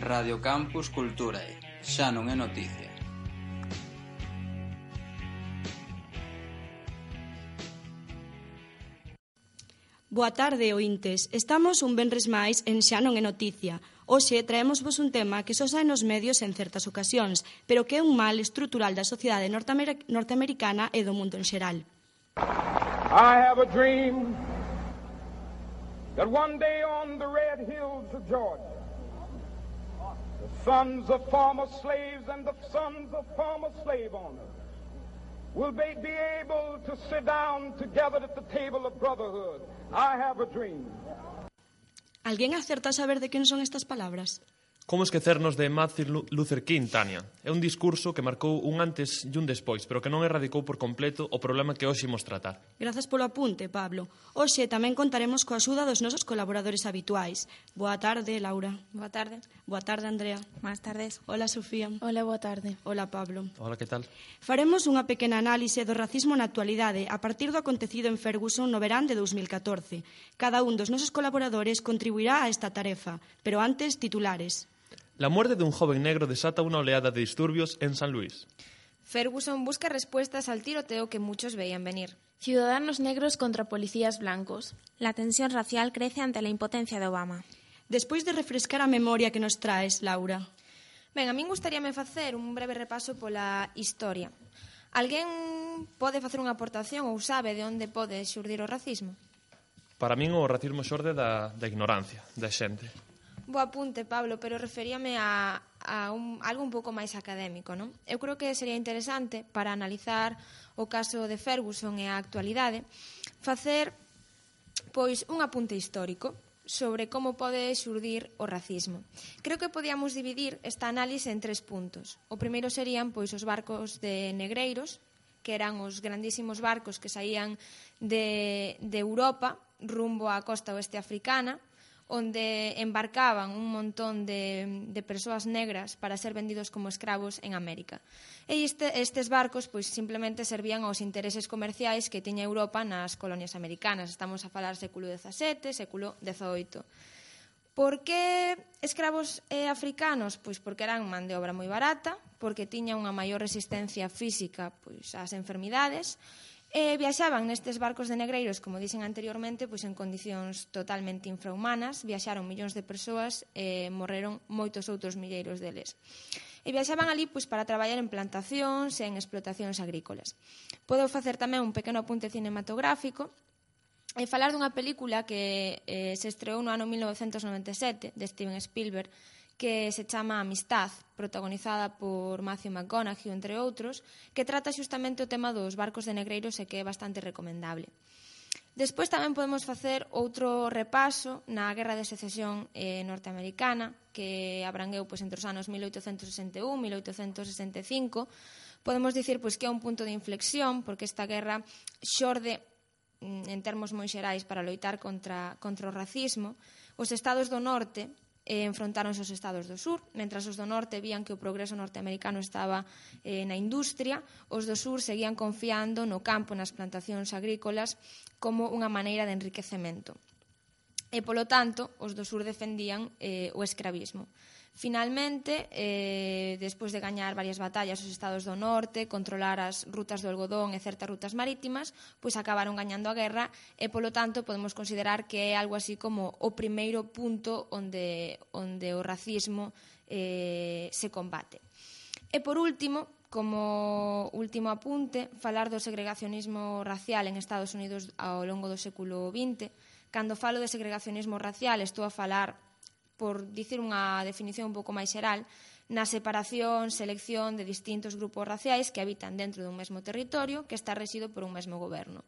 Radio Campus Culturae, xa non é noticia. Boa tarde, ointes. Estamos un venres máis en Xa non é noticia. Hoxe traemos vos un tema que só sae nos medios en certas ocasións, pero que é un mal estrutural da sociedade norteamer norteamericana e do mundo en xeral. I have a dream that one day on the red hills of Georgia sons of former slaves and the sons of former slave owners will they be able to sit down together at the table of brotherhood. I have a dream. ¿Alguien acerta a saber de quién son estas palabras? Como esquecernos de Martin Luther King, Tania? É un discurso que marcou un antes e un despois, pero que non erradicou por completo o problema que hoxe imos tratar. Grazas polo apunte, Pablo. Hoxe tamén contaremos coa axuda dos nosos colaboradores habituais. Boa tarde, Laura. Boa tarde. Boa tarde, Andrea. Más tardes. Hola, Sofía. Hola, boa tarde. Hola, Pablo. Hola, que tal? Faremos unha pequena análise do racismo na actualidade a partir do acontecido en Ferguson no verán de 2014. Cada un dos nosos colaboradores contribuirá a esta tarefa, pero antes titulares. La muerte de un joven negro desata una oleada de disturbios en San Luis. Ferguson busca respuestas al tiroteo que muchos veían venir. Ciudadanos negros contra policías blancos. La tensión racial crece ante la impotencia de Obama. Despois de refrescar a memoria que nos traes, Laura. Ben, a min gustaríame facer un breve repaso pola historia. Alguén pode facer unha aportación ou sabe de onde pode xurdir o racismo? Para min o racismo xorde da, da ignorancia da xente. Bo apunte, Pablo, pero referíame a, a, un, algo un pouco máis académico, non? Eu creo que sería interesante para analizar o caso de Ferguson e a actualidade facer pois un apunte histórico sobre como pode xurdir o racismo. Creo que podíamos dividir esta análise en tres puntos. O primeiro serían pois os barcos de negreiros, que eran os grandísimos barcos que saían de, de Europa rumbo á costa oeste africana, onde embarcaban un montón de, de persoas negras para ser vendidos como escravos en América. E este, estes barcos pois simplemente servían aos intereses comerciais que tiña Europa nas colonias americanas. Estamos a falar século XVII, século XVIII. Por que escravos eh, africanos? Pois porque eran man de obra moi barata, porque tiña unha maior resistencia física pois ás enfermidades E viaxaban nestes barcos de negreiros, como dixen anteriormente, pois en condicións totalmente infrahumanas, viaxaron millóns de persoas e morreron moitos outros milleiros deles. E viaxaban ali pois para traballar en plantacións e en explotacións agrícolas. Podo facer tamén un pequeno apunte cinematográfico e falar dunha película que eh, se estreou no ano 1997 de Steven Spielberg que se chama Amistad, protagonizada por Matthew McConaughey, entre outros, que trata xustamente o tema dos barcos de negreiros e que é bastante recomendable. Despois tamén podemos facer outro repaso na Guerra de Secesión eh, norteamericana que abrangueu pois, entre os anos 1861 e 1865. Podemos dicir pois, que é un punto de inflexión porque esta guerra xorde mm, en termos moi xerais para loitar contra, contra o racismo. Os estados do norte eh, enfrontaronse os estados do sur. Mentras os do norte vían que o progreso norteamericano estaba eh, na industria, os do sur seguían confiando no campo nas plantacións agrícolas como unha maneira de enriquecemento. E, polo tanto, os do sur defendían eh, o escravismo. Finalmente, eh, despois de gañar varias batallas os estados do norte, controlar as rutas do algodón e certas rutas marítimas, pois acabaron gañando a guerra e, polo tanto, podemos considerar que é algo así como o primeiro punto onde, onde o racismo eh, se combate. E, por último, Como último apunte, falar do segregacionismo racial en Estados Unidos ao longo do século XX. Cando falo de segregacionismo racial, estou a falar por dicir unha definición un pouco máis xeral, na separación, selección de distintos grupos raciais que habitan dentro dun mesmo territorio que está rexido por un mesmo goberno.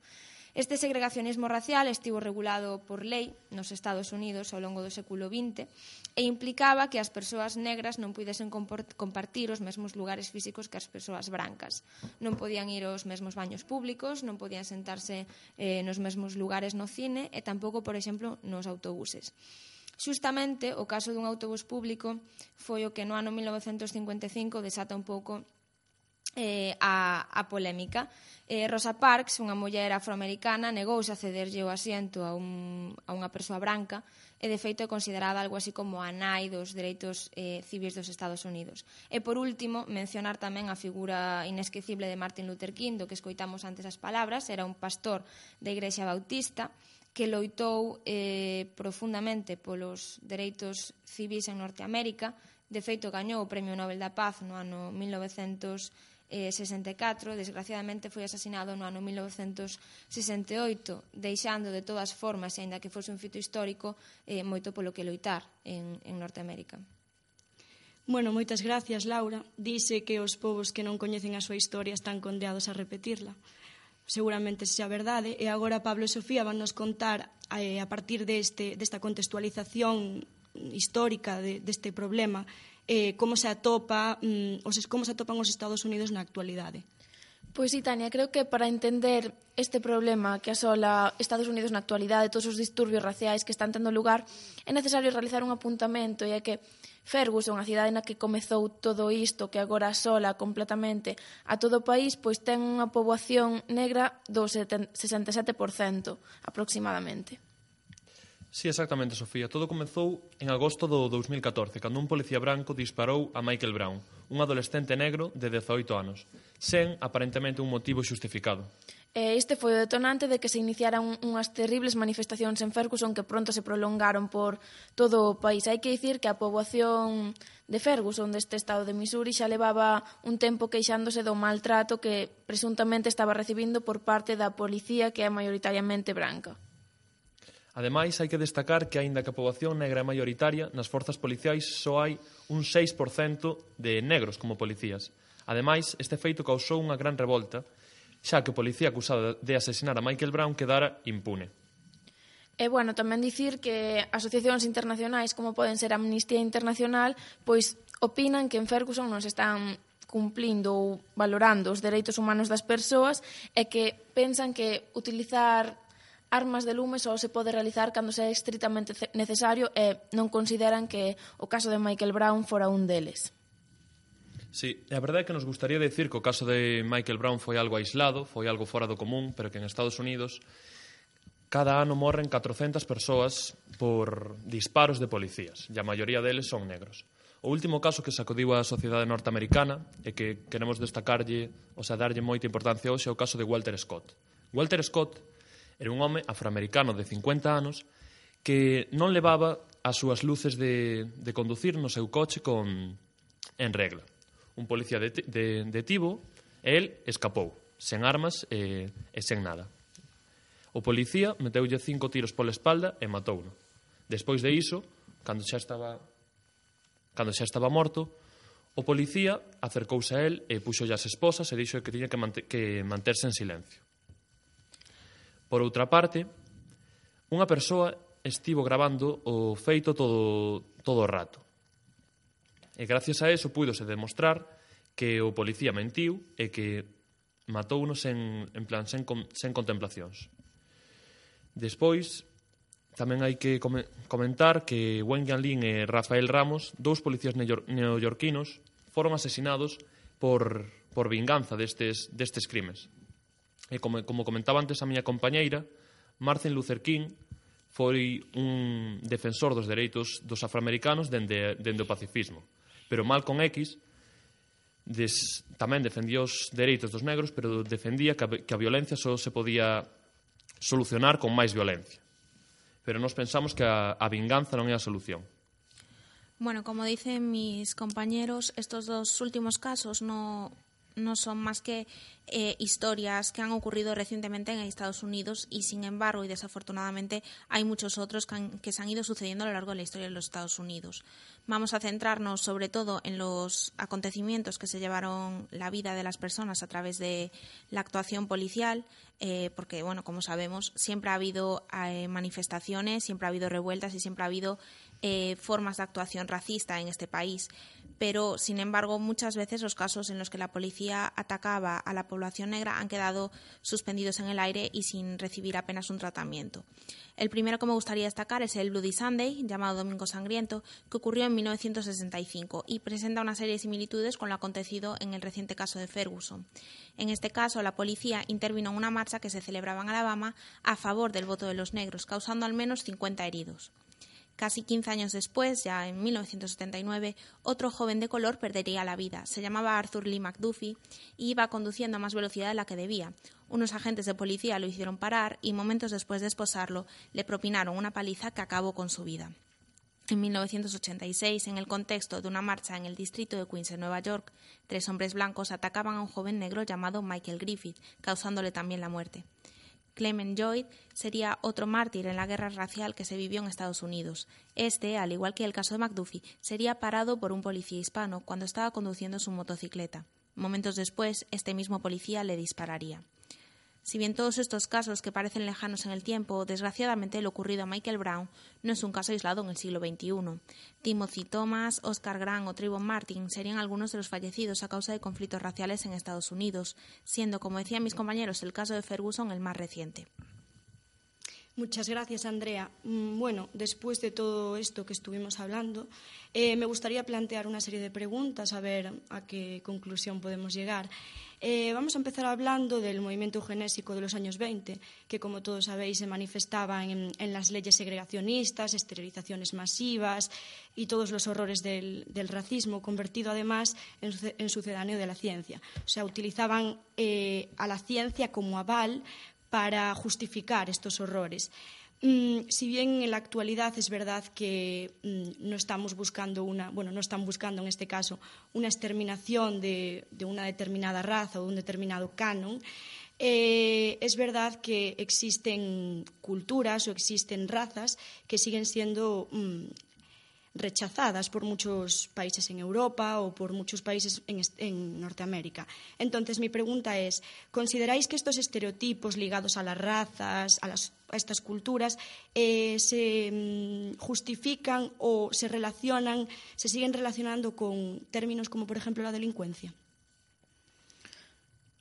Este segregacionismo racial estivo regulado por lei nos Estados Unidos ao longo do século XX e implicaba que as persoas negras non pudesen compartir os mesmos lugares físicos que as persoas brancas. Non podían ir aos mesmos baños públicos, non podían sentarse eh, nos mesmos lugares no cine e tampouco, por exemplo, nos autobuses. Xustamente, o caso dun autobús público foi o que no ano 1955 desata un pouco eh, a, a polémica. Eh, Rosa Parks, unha muller afroamericana, negouse a cederlle o asiento a, un, a unha persoa branca e, de feito, é considerada algo así como a nai dos dereitos eh, civis dos Estados Unidos. E, por último, mencionar tamén a figura inesquecible de Martin Luther King, do que escoitamos antes as palabras, era un pastor da Igrexa Bautista, que loitou eh, profundamente polos dereitos civis en Norteamérica. De feito, gañou o Premio Nobel da Paz no ano 1964. Desgraciadamente, foi asesinado no ano 1968, deixando de todas formas, aínda que fose un fito histórico, eh, moito polo que loitar en, en Norteamérica. Bueno, moitas gracias, Laura. Dice que os povos que non coñecen a súa historia están condeados a repetirla seguramente sexa verdade, e agora Pablo e Sofía van nos contar eh, a partir deste, desta contextualización histórica de, deste problema eh, como se atopa mm, os, como se atopan os Estados Unidos na actualidade. Pois sí, Tania, creo que para entender este problema que asola Estados Unidos na actualidade, todos os disturbios raciais que están tendo lugar, é necesario realizar un apuntamento e é que Ferguson, a cidade na que comezou todo isto, que agora asola completamente a todo o país, pois ten unha poboación negra do 67% aproximadamente. Sí, exactamente, Sofía. Todo comezou en agosto do 2014, cando un policía branco disparou a Michael Brown, un adolescente negro de 18 anos, sen aparentemente un motivo xustificado. E este foi o detonante de que se iniciaran unhas terribles manifestacións en Ferguson que pronto se prolongaron por todo o país. Hai que dicir que a poboación de Ferguson deste estado de Missouri xa levaba un tempo queixándose do maltrato que presuntamente estaba recibindo por parte da policía que é maioritariamente branca. Ademais, hai que destacar que, aínda que a poboación negra é maioritaria, nas forzas policiais só hai un 6% de negros como policías. Ademais, este feito causou unha gran revolta xa que o policía acusado de asesinar a Michael Brown quedara impune. E, bueno, tamén dicir que asociacións internacionais, como poden ser Amnistía Internacional, pois opinan que en Ferguson non se están cumplindo ou valorando os dereitos humanos das persoas e que pensan que utilizar armas de lume só se pode realizar cando sea estritamente necesario e non consideran que o caso de Michael Brown fora un deles. Sí, a verdade é que nos gustaría decir que o caso de Michael Brown foi algo aislado, foi algo fora do común, pero que en Estados Unidos cada ano morren 400 persoas por disparos de policías, e a maioría deles son negros. O último caso que sacudiu a sociedade norteamericana e que queremos destacarlle, o sea, darlle moita importancia hoxe é o caso de Walter Scott. Walter Scott era un home afroamericano de 50 anos que non levaba as súas luces de, de conducir no seu coche con en regla un policía de, de, detivo, e el escapou, sen armas e, e sen nada. O policía meteulle cinco tiros pola espalda e matouno. Despois de iso, cando xa estaba cando xa estaba morto, o policía acercouse a el e puxo as esposas e dixo que tiña que, mante que manterse en silencio. Por outra parte, unha persoa estivo grabando o feito todo, todo o rato E gracias a eso púidose demostrar que o policía mentiu e que matou unos en, en plan sen, sen contemplacións. Despois, tamén hai que comentar que Wen Yanlin e Rafael Ramos, dous policías neoyorquinos, foron asesinados por, por vinganza destes, destes crimes. E como, como comentaba antes a miña compañeira, Martin Luther King foi un defensor dos dereitos dos afroamericanos dende, dende o pacifismo Pero Malcolm X des, tamén defendía os dereitos dos negros, pero defendía que a, que a violencia só se podía solucionar con máis violencia. Pero nós pensamos que a, a vinganza non é a solución. Bueno, como dicen mis compañeros, estos dos últimos casos no no son más que eh, historias que han ocurrido recientemente en Estados Unidos y, sin embargo, y desafortunadamente, hay muchos otros que, que, se han ido sucediendo a lo largo de la historia de los Estados Unidos. Vamos a centrarnos sobre todo en los acontecimientos que se llevaron la vida de las personas a través de la actuación policial, eh, porque, bueno, como sabemos, siempre ha habido eh, manifestaciones, siempre ha habido revueltas y siempre ha habido formas de actuación racista en este país pero sin embargo muchas veces los casos en los que la policía atacaba a la población negra han quedado suspendidos en el aire y sin recibir apenas un tratamiento. El primero que me gustaría destacar es el Bloody Sunday, llamado Domingo Sangriento, que ocurrió en 1965 y presenta una serie de similitudes con lo acontecido en el reciente caso de Ferguson. En este caso, la policía intervino en una marcha que se celebraba en Alabama a favor del voto de los negros, causando al menos 50 heridos. Casi 15 años después, ya en 1979, otro joven de color perdería la vida. Se llamaba Arthur Lee McDuffie y iba conduciendo a más velocidad de la que debía. Unos agentes de policía lo hicieron parar y momentos después de esposarlo le propinaron una paliza que acabó con su vida. En 1986, en el contexto de una marcha en el distrito de Queens, en Nueva York, tres hombres blancos atacaban a un joven negro llamado Michael Griffith, causándole también la muerte. Clement Lloyd sería otro mártir en la guerra racial que se vivió en Estados Unidos. Este, al igual que el caso de McDuffie, sería parado por un policía hispano cuando estaba conduciendo su motocicleta. Momentos después, este mismo policía le dispararía. Si bien todos estos casos que parecen lejanos en el tiempo, desgraciadamente lo ocurrido a Michael Brown no es un caso aislado en el siglo XXI. Timothy Thomas, Oscar Grant o Trayvon Martin serían algunos de los fallecidos a causa de conflictos raciales en Estados Unidos, siendo, como decían mis compañeros, el caso de Ferguson el más reciente. Muchas gracias, Andrea. Mm, bueno, después de todo esto que estuvimos hablando, eh, me gustaría plantear una serie de preguntas, a ver a qué conclusión podemos llegar. Eh, vamos a empezar hablando del movimiento eugenésico de los años 20, que, como todos sabéis, se manifestaba en, las leyes segregacionistas, esterilizaciones masivas y todos los horrores del, racismo, convertido además en, sucedáneo de la ciencia. O sea, utilizaban eh, a la ciencia como aval para justificar estos horrores. Mm, si bien en la actualidad es verdad que mm, no estamos buscando una, bueno, no están buscando en este caso una exterminación de, una determinada raza o de un determinado canon, eh, es verdad que existen culturas o existen razas que siguen siendo mm, rechazadas por muchos países en Europa ou por muchos países en, en Norteamérica. Entonces, mi pregunta es, ¿consideráis que estos estereotipos ligados a las razas, a, las, a estas culturas, eh, se mm, justifican o se relacionan, se siguen relacionando con términos como, por exemplo, la delincuencia?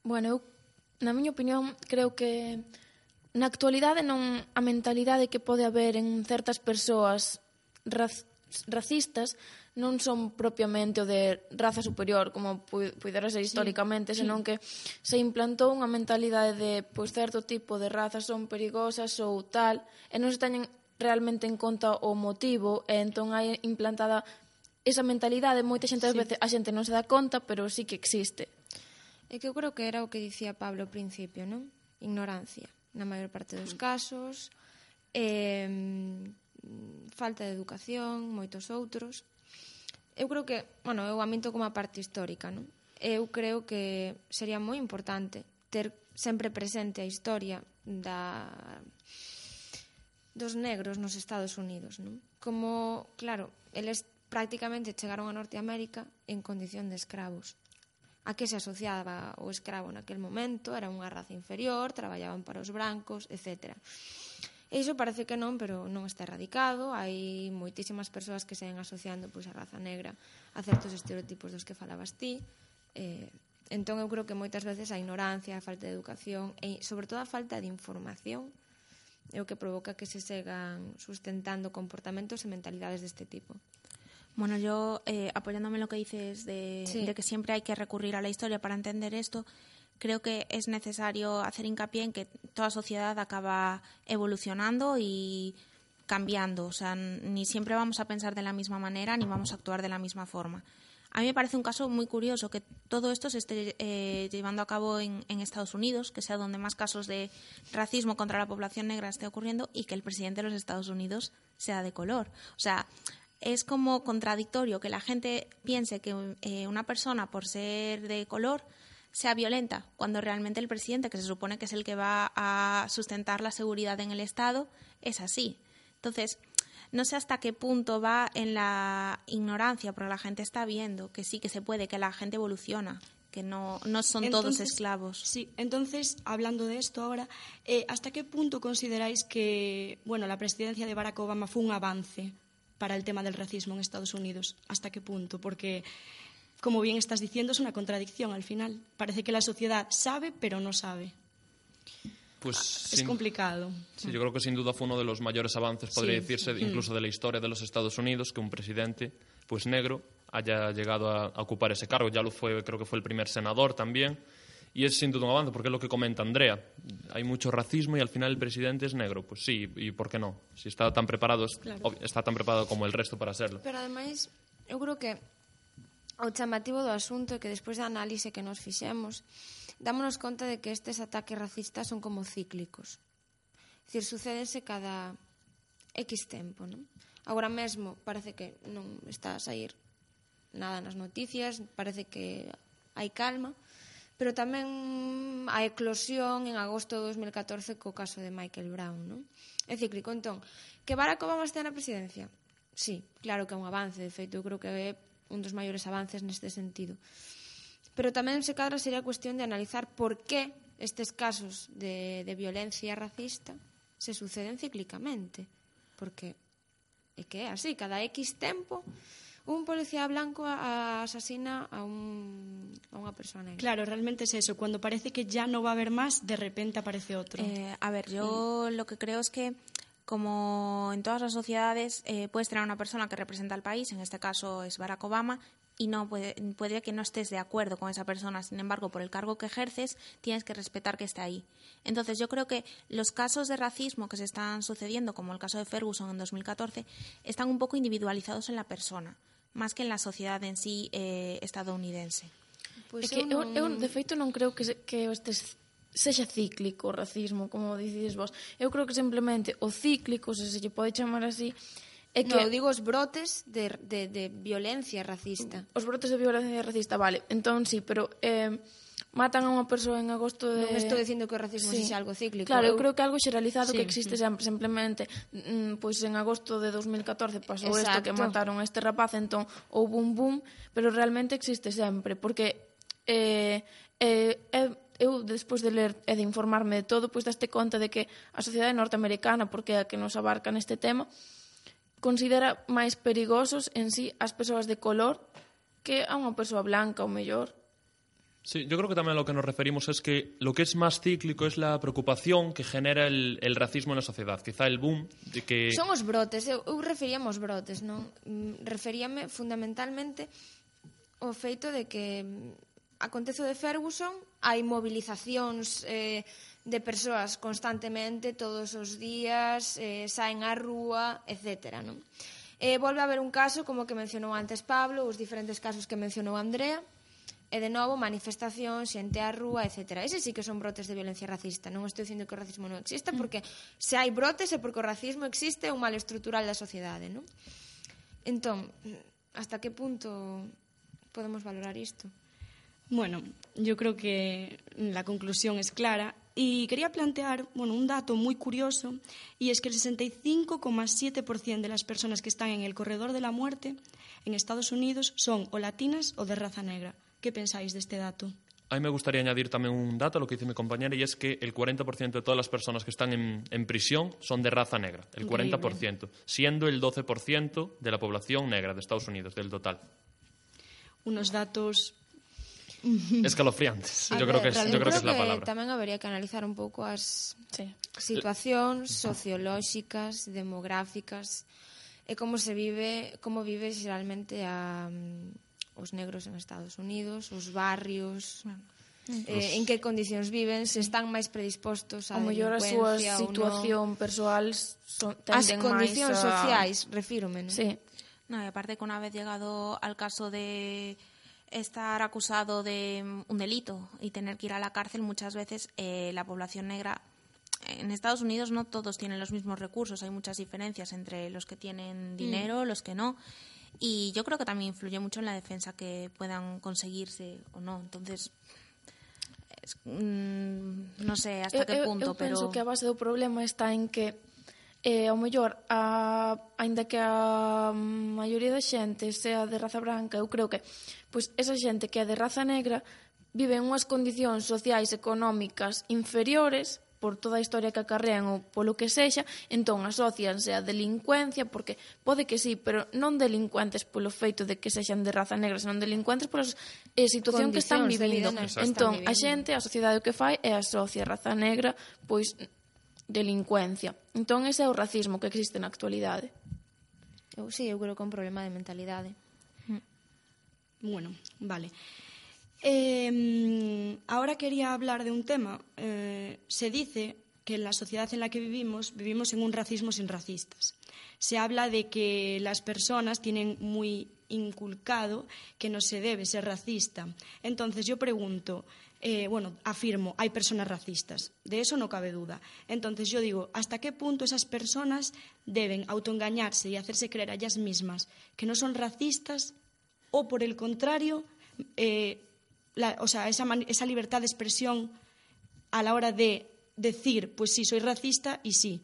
Bueno, eu, na miña opinión, creo que na actualidade non a mentalidade que pode haber en certas persoas racistas non son propiamente o de raza superior, como pudera ser históricamente, sí. senón que se implantou unha mentalidade de pois, certo tipo de razas son perigosas ou tal, e non se teñen realmente en conta o motivo, e entón hai implantada esa mentalidade, moita xente sí. veces a xente non se dá conta, pero sí que existe. É que eu creo que era o que dicía Pablo ao principio, non? Ignorancia, na maior parte dos mm. casos, eh, Mm, falta de educación, moitos outros. Eu creo que, bueno, eu aminto como a parte histórica, non? Eu creo que sería moi importante ter sempre presente a historia da dos negros nos Estados Unidos, non? Como, claro, eles prácticamente chegaron a Norteamérica en condición de escravos. A que se asociaba o escravo naquel momento? Era unha raza inferior, traballaban para os brancos, etcétera. Iso parece que non, pero non está erradicado. Hai moitísimas persoas que se ven asociando pois, a raza negra a certos estereotipos dos que falabas ti. Eh, entón, eu creo que moitas veces a ignorancia, a falta de educación e, sobre todo, a falta de información é o que provoca que se segan sustentando comportamentos e mentalidades deste tipo. Bueno, yo eh, apoyándome en lo que dices de, sí. de que siempre hay que recurrir a la historia para entender esto, creo que es necesario hacer hincapié en que toda sociedad acaba evolucionando y cambiando. O sea, ni siempre vamos a pensar de la misma manera ni vamos a actuar de la misma forma. A mí me parece un caso muy curioso que todo esto se esté eh, llevando a cabo en, en, Estados Unidos, que sea donde más casos de racismo contra la población negra esté ocurriendo y que el presidente de los Estados Unidos sea de color. O sea, es como contradictorio que la gente piense que eh, una persona por ser de color sea violenta, cuando realmente el presidente, que se supone que es el que va a sustentar la seguridad en el Estado, es así. Entonces, no sé hasta qué punto va en la ignorancia, porque la gente está viendo que sí, que se puede, que la gente evoluciona, que no, no son entonces, todos esclavos. Sí, entonces, hablando de esto ahora, eh, ¿hasta qué punto consideráis que bueno, la presidencia de Barack Obama fue un avance para el tema del racismo en Estados Unidos. ¿Hasta qué punto? Porque, como bien estás diciendo, es una contradicción al final. Parece que la sociedad sabe, pero no sabe. Pues, es sin- complicado. Sí, yo creo que sin duda fue uno de los mayores avances, podría Sí. decirse, incluso de la historia de los Estados Unidos, que un presidente pues negro haya llegado a, a ocupar ese cargo. Ya lo fue, creo que fue el primer senador también. Y es sin duda un avance, porque es lo que comenta Andrea. Hay mucho racismo y al final el presidente es negro. Pues sí, ¿y por qué no? Si está tan preparado, Claro. está tan preparado como el resto para serlo. Pero ademais, eu creo que O chamativo do asunto é que despois da análise que nos fixemos, dámonos conta de que estes ataques racistas son como cíclicos. Cir, sucédense cada X tempo, non? Agora mesmo parece que non está a sair nada nas noticias, parece que hai calma, pero tamén a eclosión en agosto de 2014 co caso de Michael Brown, non? É cíclico. Entón, que Barack Obama está na presidencia? Sí, claro que é un avance, de feito, eu creo que é un dos maiores avances neste sentido. Pero tamén se cadra sería cuestión de analizar por que estes casos de, de violencia racista se suceden cíclicamente. Porque é que é así, cada X tempo un policía blanco asasina a, un, a unha persoa negra. Claro, realmente es eso. Cuando parece que ya no va a haber más, de repente aparece otro. Eh, a ver, yo lo que creo es que como en todas las sociedades eh, puedes tener una persona que representa al país, en este caso es Barack Obama, y no puede, puede que no estés de acuerdo con esa persona. Sin embargo, por el cargo que ejerces, tienes que respetar que esté ahí. Entonces, yo creo que los casos de racismo que se están sucediendo, como el caso de Ferguson en 2014, están un poco individualizados en la persona, más que en la sociedad en sí eh, estadounidense. Pois é que eu, non- eu, de feito, non creo que, que sexa cíclico o racismo, como dicides vos. Eu creo que simplemente o cíclico, se se lle pode chamar así, é que... No, eu digo os brotes de, de, de violencia racista. Os brotes de violencia racista, vale. Entón, sí, pero... Eh, matan a unha persoa en agosto de... Non estou dicindo que o racismo sí. sexa algo cíclico. Claro, eu, eu creo que algo xeralizado sí. que existe sempre, simplemente, mm, pois en agosto de 2014 pasou isto que mataron a este rapaz, entón houve un boom, pero realmente existe sempre, porque eh, eh, eh, eu despois de ler e de informarme de todo, pois daste conta de que a sociedade norteamericana, porque é a que nos abarca neste tema, considera máis perigosos en sí as persoas de color que a unha persoa blanca ou mellor. Sí, yo creo que también a lo que nos referimos es que lo que es más cíclico es la preocupación que genera el, el racismo en la sociedad. Quizá el boom de que... Son os brotes, eu, eu referíamos brotes, non? Mm, referíame fundamentalmente o feito de que acontece de Ferguson, hai movilizacións eh, de persoas constantemente, todos os días, eh, saen á rúa, etc. Non? Eh, volve a haber un caso, como que mencionou antes Pablo, os diferentes casos que mencionou Andrea, e de novo manifestación, xente á rúa, etc. Ese sí que son brotes de violencia racista. Non estou dicindo que o racismo non exista, mm. porque se hai brotes é porque o racismo existe é un mal estrutural da sociedade. Non? Entón, hasta que punto podemos valorar isto? Bueno, yo creo que la conclusión es clara y quería plantear bueno, un dato muy curioso y es que el 65,7% de las personas que están en el corredor de la muerte en Estados Unidos son o latinas o de raza negra. ¿Qué pensáis de este dato? A mí me gustaría añadir también un dato a lo que dice mi compañera y es que el 40% de todas las personas que están en, en prisión son de raza negra. El Increíble. 40%, siendo el 12% de la población negra de Estados Unidos, del total. Unos datos escalofriantes. Yo creo que, es, yo creo que es la palabra. Tamén habería que analizar un pouco as sí. situacións sociolóxicas, demográficas e como se vive, como vive xeralmente a mm, os negros en Estados Unidos, os barrios, eh, en que condicións viven, se están máis predispostos a o mellor a súa situación persoal son, as condicións a... sociais, refírome, non? Sí. No, e aparte que unha vez llegado al caso de estar acusado de mm, un delito y tener que ir a la cárcel, muchas veces eh, la población negra en Estados Unidos no todos tienen los mismos recursos, hay muchas diferencias entre los que tienen dinero, los que no. Y yo creo que también influye mucho en la defensa que puedan conseguirse o no. Entonces, es- mm, no sé hasta eu, qué eu- punto, eu pero... penso que a base do problema está en que E, ao mellor, a, ainda que a maioría da xente sea de raza branca, eu creo que pois, esa xente que é de raza negra vive en unhas condicións sociais económicas inferiores por toda a historia que acarrean ou polo que sexa, entón asocianse a delincuencia, porque pode que sí, pero non delincuentes polo feito de que sexan de raza negra, senón delincuentes pola eh, situación que están vivindo. Entón, a xente, a sociedade o que fai é asocia raza negra, pois delincuencia. Entón, ese é o racismo que existe na actualidade. Eu, sí, eu creo que é un problema de mentalidade. Bueno, vale. Eh, ahora quería hablar de un tema. Eh, se dice que en la sociedad en la que vivimos vivimos en un racismo sin racistas. Se habla de que las personas tienen muy inculcado que no se debe ser racista. Entonces yo pregunto, eh, bueno, afirmo, hay personas racistas, de eso no cabe duda. Entonces yo digo, ¿hasta qué punto esas personas deben autoengañarse y hacerse creer a ellas mismas que no son racistas o por el contrario, eh, o sea, esa, esa libertad de expresión a la hora de decir, pues sí, soy racista y sí,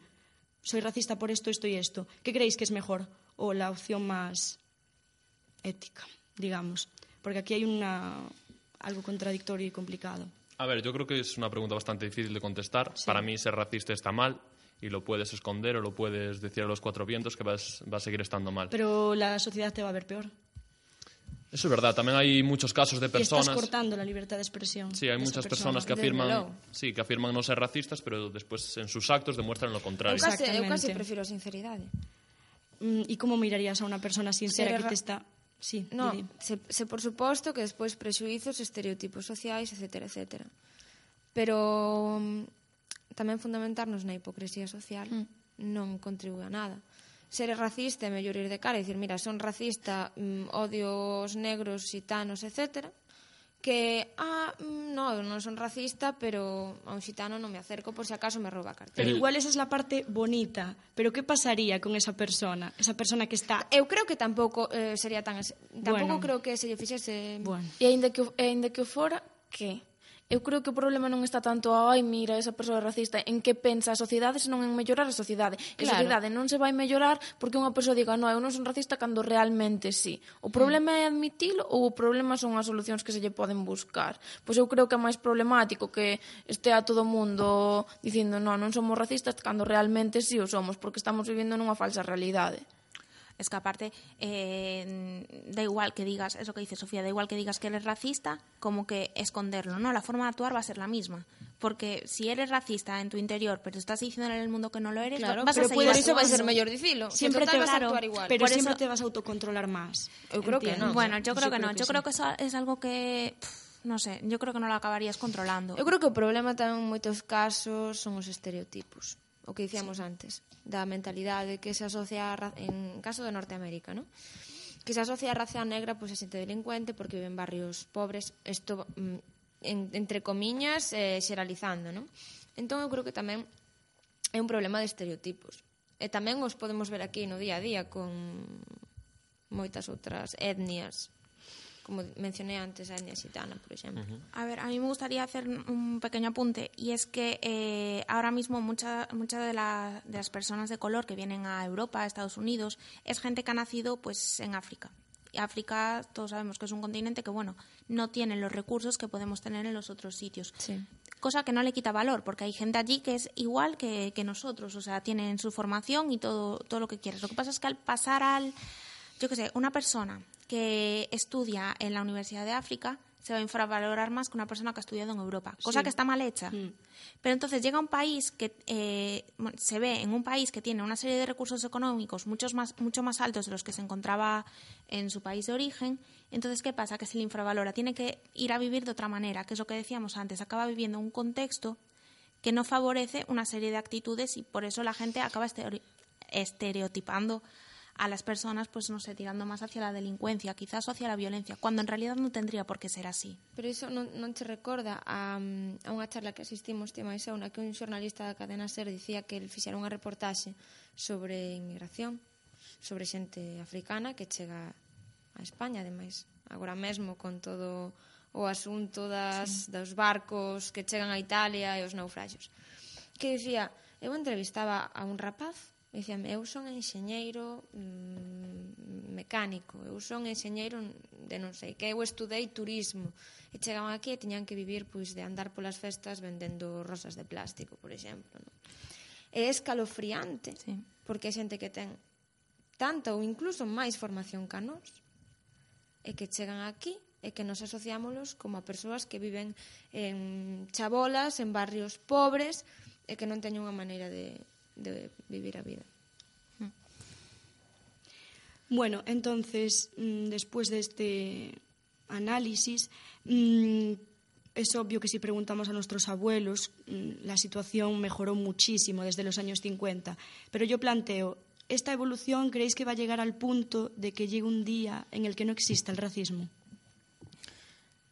soy racista por esto, esto y esto. ¿Qué creéis que es mejor? O la opción más ética, digamos. Porque aquí hay una, algo contradictorio y complicado. A ver, yo creo que es una pregunta bastante difícil de contestar. Sí. Para mí ser racista está mal y lo puedes esconder o lo puedes decir a los cuatro vientos que vas, va a seguir estando mal. Pero la sociedad te va a ver peor. Eso es verdad. También hay muchos casos de Y estás personas. cortando la libertad de expresión. Sí, hay muchas persona. personas que afirman, sí, que afirman no ser racistas, pero después en sus actos demuestran lo contrario. case, eu case Exactamente. prefiro a sinceridade. Mm, ¿Y cómo mirarías a una persona sincera que te está... Sí, no, se, se por suposto que despois prexuizos, estereotipos sociais, etc. etc. Pero mm, tamén fundamentarnos na hipocresía social mm. non contribúe a nada. Ser racista é mellor ir de cara e dicir, mira, son racista, mm, odio os negros, xitanos, etcétera, que, ah, mm, no, eu non son racista, pero a un xitano non me acerco por se si acaso me rouba a cartera. Pero igual esa es la parte bonita, pero que pasaría con esa persona? Esa persona que está... Eu creo que tampouco eh, sería tan... Tampouco bueno. creo que se lle fixese... Bueno. E aínda que, aínda que o fora, que? eu creo que o problema non está tanto ai, mira, esa persoa racista, en que pensa a sociedade, senón en mellorar a sociedade. Claro. A sociedade non se vai mellorar porque unha persoa diga, no, eu non son racista cando realmente sí. O problema é admitilo ou o problema son as solucións que se lle poden buscar. Pois eu creo que é máis problemático que estea todo o mundo dicindo, no, non somos racistas cando realmente sí o somos, porque estamos vivindo nunha falsa realidade. Es que aparte, eh, da igual que digas, eso que dice Sofía, da igual que digas que eres racista, como que esconderlo, ¿no? La forma de actuar va a ser la misma. Porque si eres racista en tu interior, pero estás diciendo en el mundo que no lo eres, Claro, vas pero a seguir eso va a ser mellor dicilo. siempre te, vas a actuar igual. pero Por siempre eso- te vas a autocontrolar más. Eu creo que no. Bueno, yo creo Yo que creo no. que Yo sí. creo que eso es algo que, pff, no sé, yo creo que no lo acabarías controlando. Eu creo que o problema tamén en moitos casos son os estereotipos. o que dicíamos sí. antes, da mentalidade que se asocia a en caso de Norteamérica, ¿no? que se asocia a raza negra pois pues, a xente delincuente porque vive en barrios pobres, isto mm, en, entre comiñas eh, xeralizando, ¿no? Entón eu creo que tamén é un problema de estereotipos. E tamén os podemos ver aquí no día a día con moitas outras etnias como mencioné antes a etnia xitana, por exemplo. A ver, a mí me gustaría hacer un pequeño apunte y es que eh, ahora mismo muchas mucha de, la- de las personas de color que vienen a Europa, a Estados Unidos, es gente que ha nacido pues en África. Y África, todos sabemos que es un continente que, bueno, no tiene los recursos que podemos tener en los otros sitios. Sí. Cosa que no le quita valor, porque hay gente allí que es igual que, que nosotros, o sea, tienen su formación y todo, todo lo que quieres. Lo que pasa es que al pasar al, yo qué sé, una persona que estudia en la Universidad de África se va a infravalorar más que una persona que ha estudiado en Europa, cosa Sí. que está mal hecha. Mm. Pero entonces llega un país que eh, se ve en un país que tiene una serie de recursos económicos muchos más, mucho más altos de los que se encontraba en su país de origen. Entonces, ¿qué pasa? Que se le infravalora. Tiene que ir a vivir de otra manera, que es lo que decíamos antes. Acaba viviendo un contexto que no favorece una serie de actitudes y por eso la gente acaba estereo- estereotipando a las personas, pues no sé, tirando más hacia la delincuencia, quizás hacia la violencia, cuando en realidad non tendría por que ser así. Pero iso non, non te recorda a, a unha charla que asistimos tema esa, unha que un xornalista da cadena SER dicía que el fixera unha reportaxe sobre inmigración, sobre xente africana que chega a España, ademais, agora mesmo con todo o asunto das, sí. dos barcos que chegan a Italia e os naufragios. Que dicía, eu entrevistaba a un rapaz Dicíame, eu son enxeñeiro mm, mecánico, eu son enxeñeiro de non sei que, eu estudei turismo. E chegaban aquí e tiñan que vivir pois, de andar polas festas vendendo rosas de plástico, por exemplo. Non? É escalofriante, sí. porque hai xente que ten tanta ou incluso máis formación ca nós e que chegan aquí e que nos asociámolos como a persoas que viven en chabolas, en barrios pobres e que non teñen unha maneira de, de vivir a vida. Bueno, entonces, mm, después de este análisis, mm, es obvio que si preguntamos a nuestros abuelos, mm, la situación mejoró muchísimo desde los años 50. Pero yo planteo, ¿esta evolución creéis que va a llegar al punto de que llegue un día en el que no exista el racismo?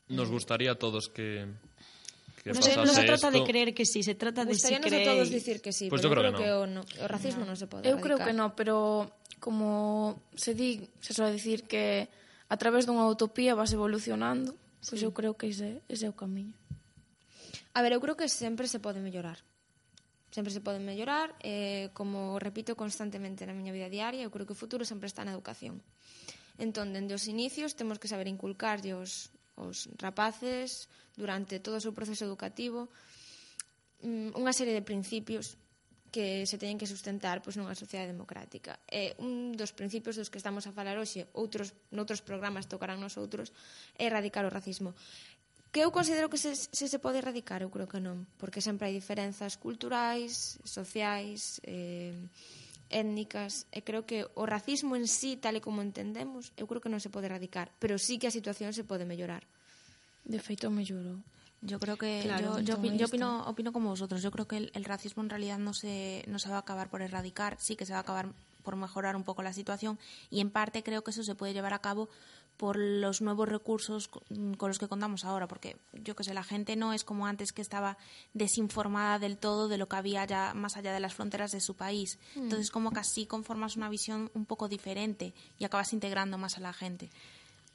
Nos gustaría a todos que, Que no, se, no se trata esto... de creer que sí, se trata de si creéis. todos dicir que sí, pues pero yo creo, creo que, no. que o, no. o racismo mm. no. non se pode Eu creo que no, pero como se di, se soa dicir que a través dunha utopía vas evolucionando, pois pues eu creo que ese, ese é o camiño. A ver, eu creo que sempre se pode mellorar. Sempre se pode mellorar, eh, como repito constantemente na miña vida diaria, eu creo que o futuro sempre está na educación. Entón, dende os inicios, temos que saber inculcarlle os os rapaces durante todo o seu proceso educativo mm, unha serie de principios que se teñen que sustentar pois nunha sociedade democrática. E un dos principios dos que estamos a falar hoxe, outros noutros programas tocarán nos outros, é erradicar o racismo. Que eu considero que se, se se pode erradicar, eu creo que non, porque sempre hai diferenzas culturais, sociais, eh, étnicas, e creo que o racismo en sí, tal e como entendemos, eu creo que non se pode erradicar, pero sí que a situación se pode mellorar. De feito, mellorou. Yo creo que Claro, yo, opino como vosotros. Yo creo que el, el racismo en realidad no se, no se va a acabar por erradicar, sí que se va a acabar por mejorar un poco la situación y en parte creo que eso se puede llevar a cabo por los nuevos recursos co- con los que contamos ahora, porque yo que sé, la gente no es como antes que estaba desinformada del todo de lo que había ya más allá de las fronteras de su país. Entonces como que así conformas una visión un poco diferente y acabas integrando más a la gente.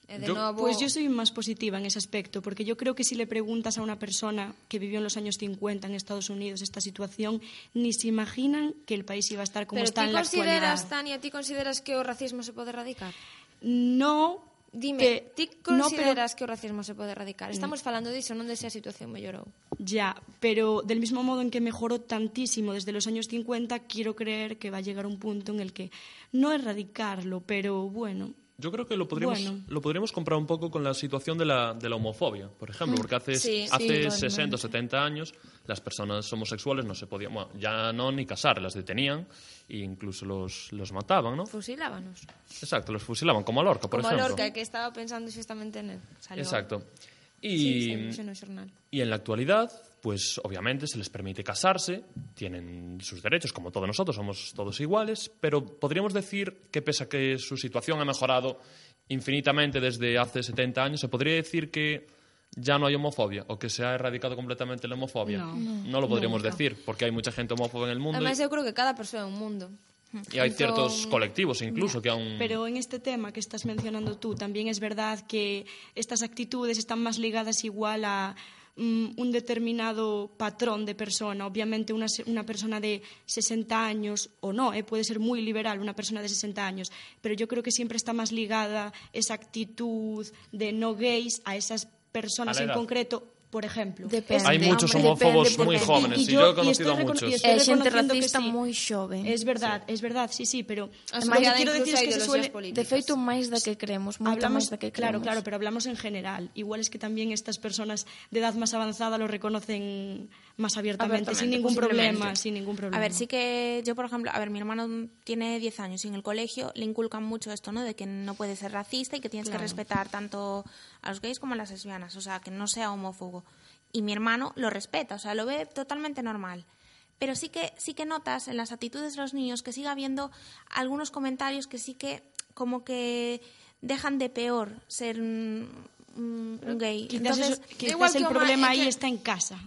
E de Yo- novo, Pues yo soy más positiva en ese aspecto, porque yo creo que si le preguntas a una persona que vivió en los años 50 en Estados Unidos esta situación, ni se imaginan que el país iba a estar como Pero está en la consideras, actualidad. Tania, ti consideras que o racismo se pode erradicar? No, Dime, pe- ti no, pero- consideras que o racismo se pode erradicar? Estamos falando diso, non de se a situación mellorou. Ya, pero del mismo modo en que mejoró tantísimo desde los años 50, quiero creer que va a llegar un punto en el que no erradicarlo, pero bueno, Yo creo que lo podríamos, Bueno. lo podríamos comprar un poco con la situación de la, de la homofobia, por ejemplo, porque hace, Sí, sí, hace totalmente. 60 o 70 años las personas homosexuales no se podían, bueno, ya no ni casar, las detenían e incluso los, los mataban, ¿no? Fusilábanos. Exacto, los fusilaban, como a Lorca, por Como a ejemplo. Lorca, que estaba pensando xustamente nel. Salió. Exacto. Sí, sí, y en la actualidad, pues obviamente se les permite casarse, tienen sus derechos, como todos nosotros, somos todos iguales, pero podríamos decir que pese a que su situación ha mejorado infinitamente desde hace 70 años, se podría decir que ya no hay homofobia o que se ha erradicado completamente la homofobia. No. lo podríamos decir, porque hay mucha gente homófoba en el mundo Además, y, eu creo que cada persoa é un mundo. y hay ciertos colectivos incluso que aún... Pero en este tema que estás mencionando tú, también es verdad que estas actitudes están más ligadas igual a un determinado patrón de persona. Obviamente una, una persona de 60 años, o no, eh, puede ser muy liberal una persona de 60 años, pero yo creo que siempre está más ligada esa actitud de no gays a esas personas en edad. concreto. Por ejemplo, Depende. Hay muchos hombre, homófobos depende, muy jóvenes, y, yo he conocido a muchos. y reconociendo que racista sí. moi xoven. Es verdad, es verdad, sí, sí, pero A lo que quiero decir es que se suele, políticas. De feito, máis da que creemos, moito hablamos, máis da que claro, creemos. claro, pero hablamos en general. Igual es que también estas personas de edad más avanzada lo reconocen más abiertamente, sin ningún problema, sin ningún problema. A ver, sí que yo, por ejemplo, a ver, mi hermano tiene 10 años y en el colegio le inculcan mucho esto, ¿no? De que no puedes ser racista y que tienes que respetar tanto a los gays como a las lesbianas, o sea, que no sea homófobo. Y mi hermano lo respeta, o sea, lo ve totalmente normal. Pero sí que, sí que notas en las actitudes de los niños que sigue habiendo algunos comentarios que sí que como que dejan de peor ser un, un- gay. Entonces, eso- igual el que problema ahí que- está en casa.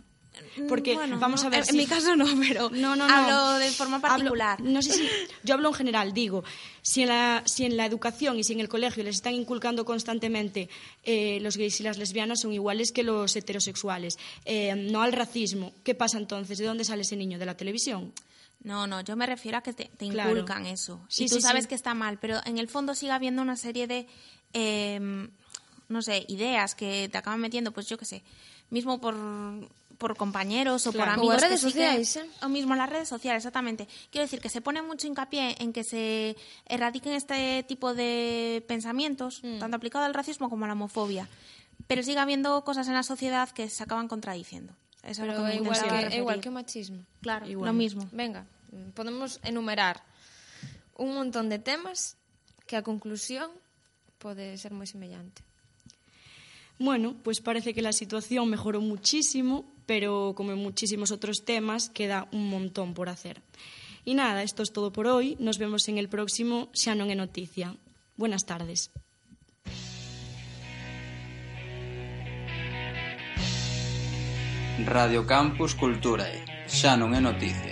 Porque Bueno, vamos no, a ver en, si- en mi caso no, pero No, no, no. hablo de forma Hablo- particular. no sé si. Yo hablo en general, digo. Si en, la, si en la educación y si en el colegio les están inculcando constantemente eh, los gays y las lesbianas son iguales que los heterosexuales, eh, no al racismo, ¿qué pasa entonces? ¿De dónde sale ese niño? ¿De la televisión? No, no, yo me refiero a que te, te Claro. inculcan eso. Sí, y tú sí, sabes sí. que está mal, pero en el fondo sigue habiendo una serie de... eh, no sé, ideas que te acaban metiendo, pues yo qué sé, mismo por por compañeros o por amigos as redes que sí que- sociais, eh? o mismo las redes sociales, exactamente. Quiero decir que se pone mucho hincapié en que se erradiquen este tipo de pensamientos, Mm. tanto aplicado al racismo como a la homofobia. Pero sigue habiendo cosas en la sociedad que se acaban contradiciendo. Eso es Pero lo que igual, que, igual que o machismo. Claro, Igual. lo mismo. Venga, podemos enumerar un montón de temas que a conclusión pode ser moi semellante. Bueno, pues parece que la situación mejoró muchísimo, pero como en muchísimos otros temas queda un montón por hacer. E nada, isto é es todo por hoy. Nos vemos en el próximo Xa non é noticia. Buenas tardes. Radio Campus Culturae. Xa non é noticia.